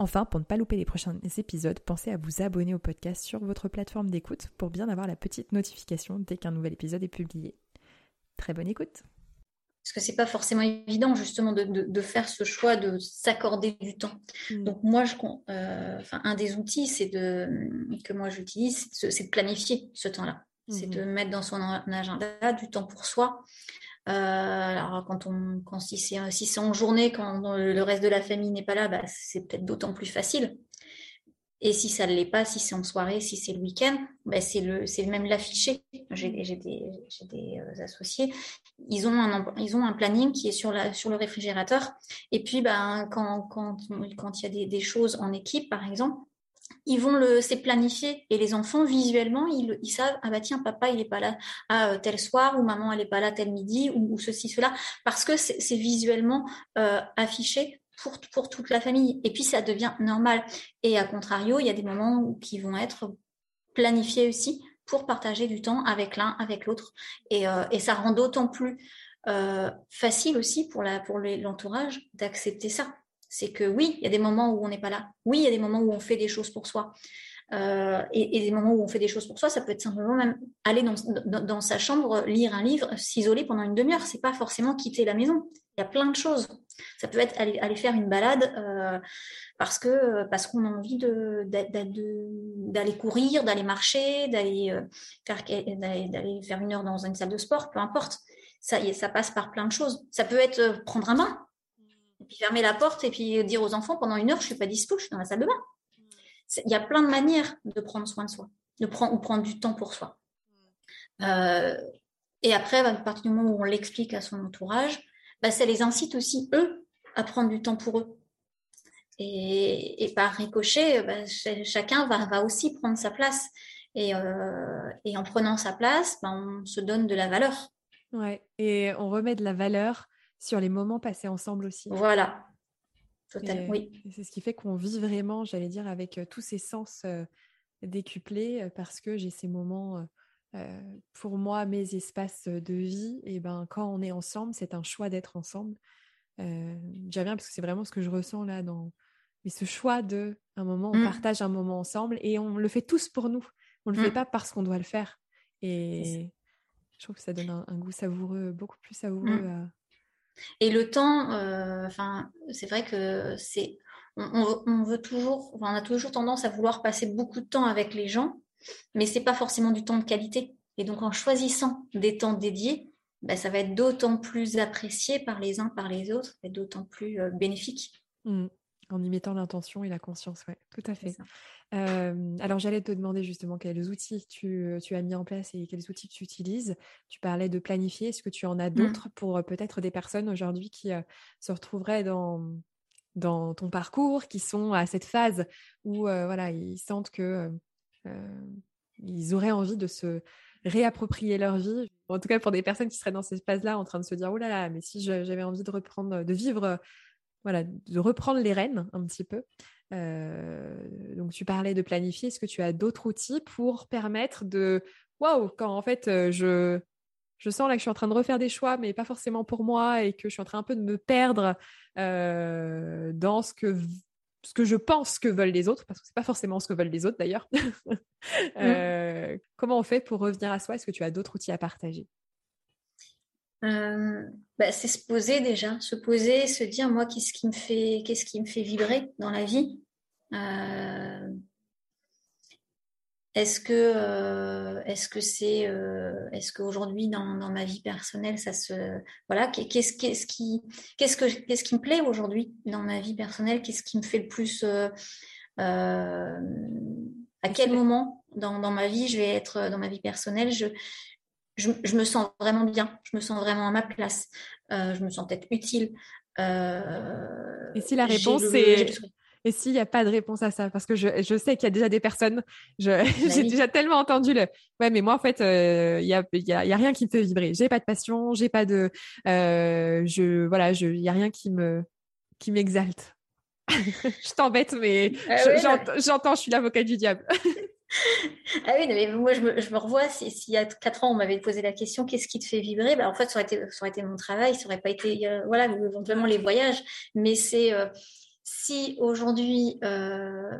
Enfin, pour ne pas louper les prochains épisodes, pensez à vous abonner au podcast sur votre plateforme d'écoute pour bien avoir la petite notification dès qu'un nouvel épisode est publié. Très bonne écoute parce que c'est pas forcément évident justement de, faire ce choix de s'accorder du temps. Mm. Donc moi, je, euh, un des outils, c'est de que moi j'utilise, c'est de planifier ce temps-là. C'est mm-hmm. de mettre dans son agenda du temps pour soi, alors quand on, quand si c'est si en journée, quand le reste de la famille n'est pas là, bah, c'est peut-être d'autant plus facile. Et si ça ne l'est pas, si c'est en soirée, si c'est le week-end, bah, c'est le c'est même l'affiché. J'ai des, des euh, associés, ils ont un ils ont un planning qui est sur la sur le réfrigérateur. Et puis ben quand quand quand il y a des choses en équipe, par exemple, ils vont le c'est planifié. Et les enfants visuellement ils, savent ah bah tiens papa il est pas là euh, tel soir ou maman elle est pas là tel midi ou, ceci cela. Parce que c'est visuellement euh, affiché pour toute la famille. Et puis ça devient normal. Et à contrario il y a des moments qui vont être planifiés aussi pour partager du temps avec l'un avec l'autre. Et, euh, ça rend d'autant plus facile aussi pour l'entourage d'accepter ça c'est que oui, il y a des moments où on n'est pas là. Oui, il y a des moments où on fait des choses pour soi. Euh, et, des moments où on fait des choses pour soi, ça peut être simplement même aller dans, sa chambre, lire un livre, s'isoler pendant une demi-heure. C'est pas forcément quitter la maison. Il y a plein de choses. Ça peut être aller, faire une balade euh, parce que parce qu'on a envie d'aller courir, d'aller marcher, d'aller euh, faire d'aller faire une heure dans une salle de sport, peu importe. Ça passe par plein de choses. Ça peut être prendre un bain et puis fermer la porte et puis dire aux enfants pendant une heure, je suis pas dispo, je suis dans la salle de bain. Il y a plein de manières de prendre soin de soi, de prendre ou prendre du temps pour soi. Euh, et après, à partir du moment où on l'explique à son entourage, bah, ça les incite aussi eux à prendre du temps pour eux. Et, par ricochet, bah, chacun va, va, aussi prendre sa place. Et, euh, et en prenant sa place, bah, on se donne de la valeur. Ouais, et on remet de la valeur sur les moments passés ensemble aussi. Voilà, totalement, oui. C'est ce qui fait qu'on vit vraiment, j'allais dire, avec euh, tous ces sens euh, décuplés euh, parce que j'ai ces moments, pour moi, mes espaces de vie. Et ben, quand on est ensemble, c'est un choix d'être ensemble. J'aime bien parce que c'est vraiment ce que je ressens là dans. Mais ce choix de un moment, on mmh. partage un moment ensemble et on le fait tous pour nous. On ne le fait mmh. pas parce qu'on doit le faire. Et je trouve que ça donne un, goût savoureux, beaucoup plus savoureux mmh. Et le temps, euh, c'est vrai que c'est, on, veut toujours, on a toujours tendance à vouloir passer beaucoup de temps avec les gens, mais c'est pas forcément du temps de qualité. Et donc, en choisissant des temps dédiés, ben, ça va être d'autant plus apprécié par les uns, par les autres, et d'autant plus euh, bénéfique. Mmh. En y mettant l'intention et la conscience, oui, tout à fait. alors j'allais te demander justement quels outils tu, as mis en place et quels outils tu utilises. Tu parlais de planifier. Est-ce que tu en as mmh. d'autres pour peut-être des personnes aujourd'hui qui se retrouveraient dans, dans ton parcours, qui sont à cette phase où voilà, ils sentent que ils auraient envie de se réapproprier leur vie? En tout cas, pour des personnes qui seraient dans cette phase-là, en train de se dire, oh là là, mais si j'avais envie de reprendre, de vivre voilà, de reprendre les rênes un petit peu. Euh, donc tu parlais de planifier. Est-ce que tu as d'autres outils pour permettre de waouh quand en fait euh, je je sens là que je suis en train de refaire des choix, mais pas forcément pour moi, et que je suis en train un peu de me perdre euh, dans ce que ce que je pense que veulent les autres, parce que c'est pas forcément ce que veulent les autres d'ailleurs. Mmh. Comment on fait pour revenir à soi? Est-ce que tu as d'autres outils à partager? Bah, c'est se poser déjà, se poser, se dire moi qu'est-ce qui me fait, qu'est-ce qui me fait vibrer dans la vie. Euh, est-ce que est-ce que c'est est-ce qu'aujourd'hui dans, dans, ma vie personnelle ça se voilà qu'est-ce qu'est-ce qui qu'est-ce que qu'est-ce qui me plaît aujourd'hui dans ma vie personnelle qu'est-ce qui me fait le plus à quel moment dans, dans, ma vie je vais être dans ma vie personnelle je, je, je me sens vraiment bien je me sens vraiment à ma place je me sens peut-être utile et si la réponse est et s'il n'y a pas de réponse à ça, parce que je, je sais qu'il y a déjà des personnes, bah j'ai déjà tellement entendu le, ouais, mais moi en fait, euh, il y, a, y, a, y, a, rien qui me fait vibrer. J'ai pas de passion, j'ai pas de, euh, je, voilà, je, il y a rien qui me, qui m'exalte. je t'embête, mais ah j'entends, je suis l'avocat du diable. ah oui, mais moi je me, je me revois, s'il y a quatre ans on m'avait posé la question qu'est-ce qui te fait vibrer? Bah, En fait, ça aurait, été, ça aurait été mon travail, ça aurait pas été, euh, voilà, éventuellement les voyages, mais c'est si aujourd'hui euh,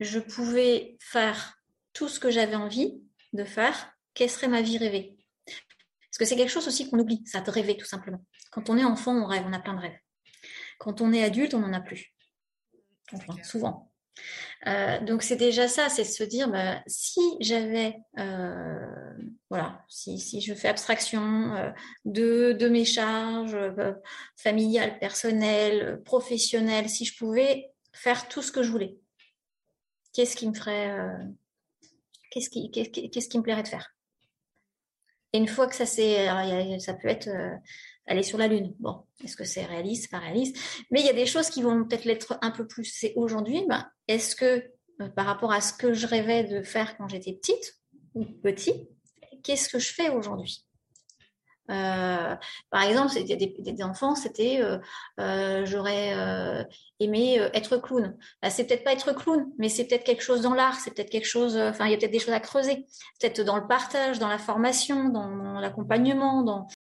je pouvais faire tout ce que j'avais envie de faire, quelle serait ma vie rêvée? Parce que c'est quelque chose aussi qu'on oublie, ça de rêver tout simplement. Quand on est enfant, on rêve, on a plein de rêves. Quand on est adulte, on n'en a plus. Enfin, souvent. Euh, donc c'est déjà ça, c'est se dire bah, si j'avais, euh, voilà, si, si, je fais abstraction euh, de, de, mes charges familiales, personnelles, professionnelles, si je pouvais faire tout ce que je voulais, qu'est-ce qui me ferait, qu'est-ce qui, qu'est-ce qui me plairait de faire? Et une fois que ça c'est, ça peut être aller sur la Lune. Bon, est-ce que c'est réaliste, pas réaliste? Mais il y a des choses qui vont peut-être l'être un peu plus. C'est aujourd'hui, ben, est-ce que euh, par rapport à ce que je rêvais de faire quand j'étais petite ou petit, qu'est-ce que je fais aujourd'hui? Euh, par exemple, il y a des, enfants, c'était euh, j'aurais aimé être clown. C'est peut-être pas être clown, mais c'est peut-être quelque chose dans l'art, c'est peut-être quelque chose. Enfin, il y a peut-être des choses à creuser, peut-être dans le partage, dans la formation, dans l'accompagnement, dans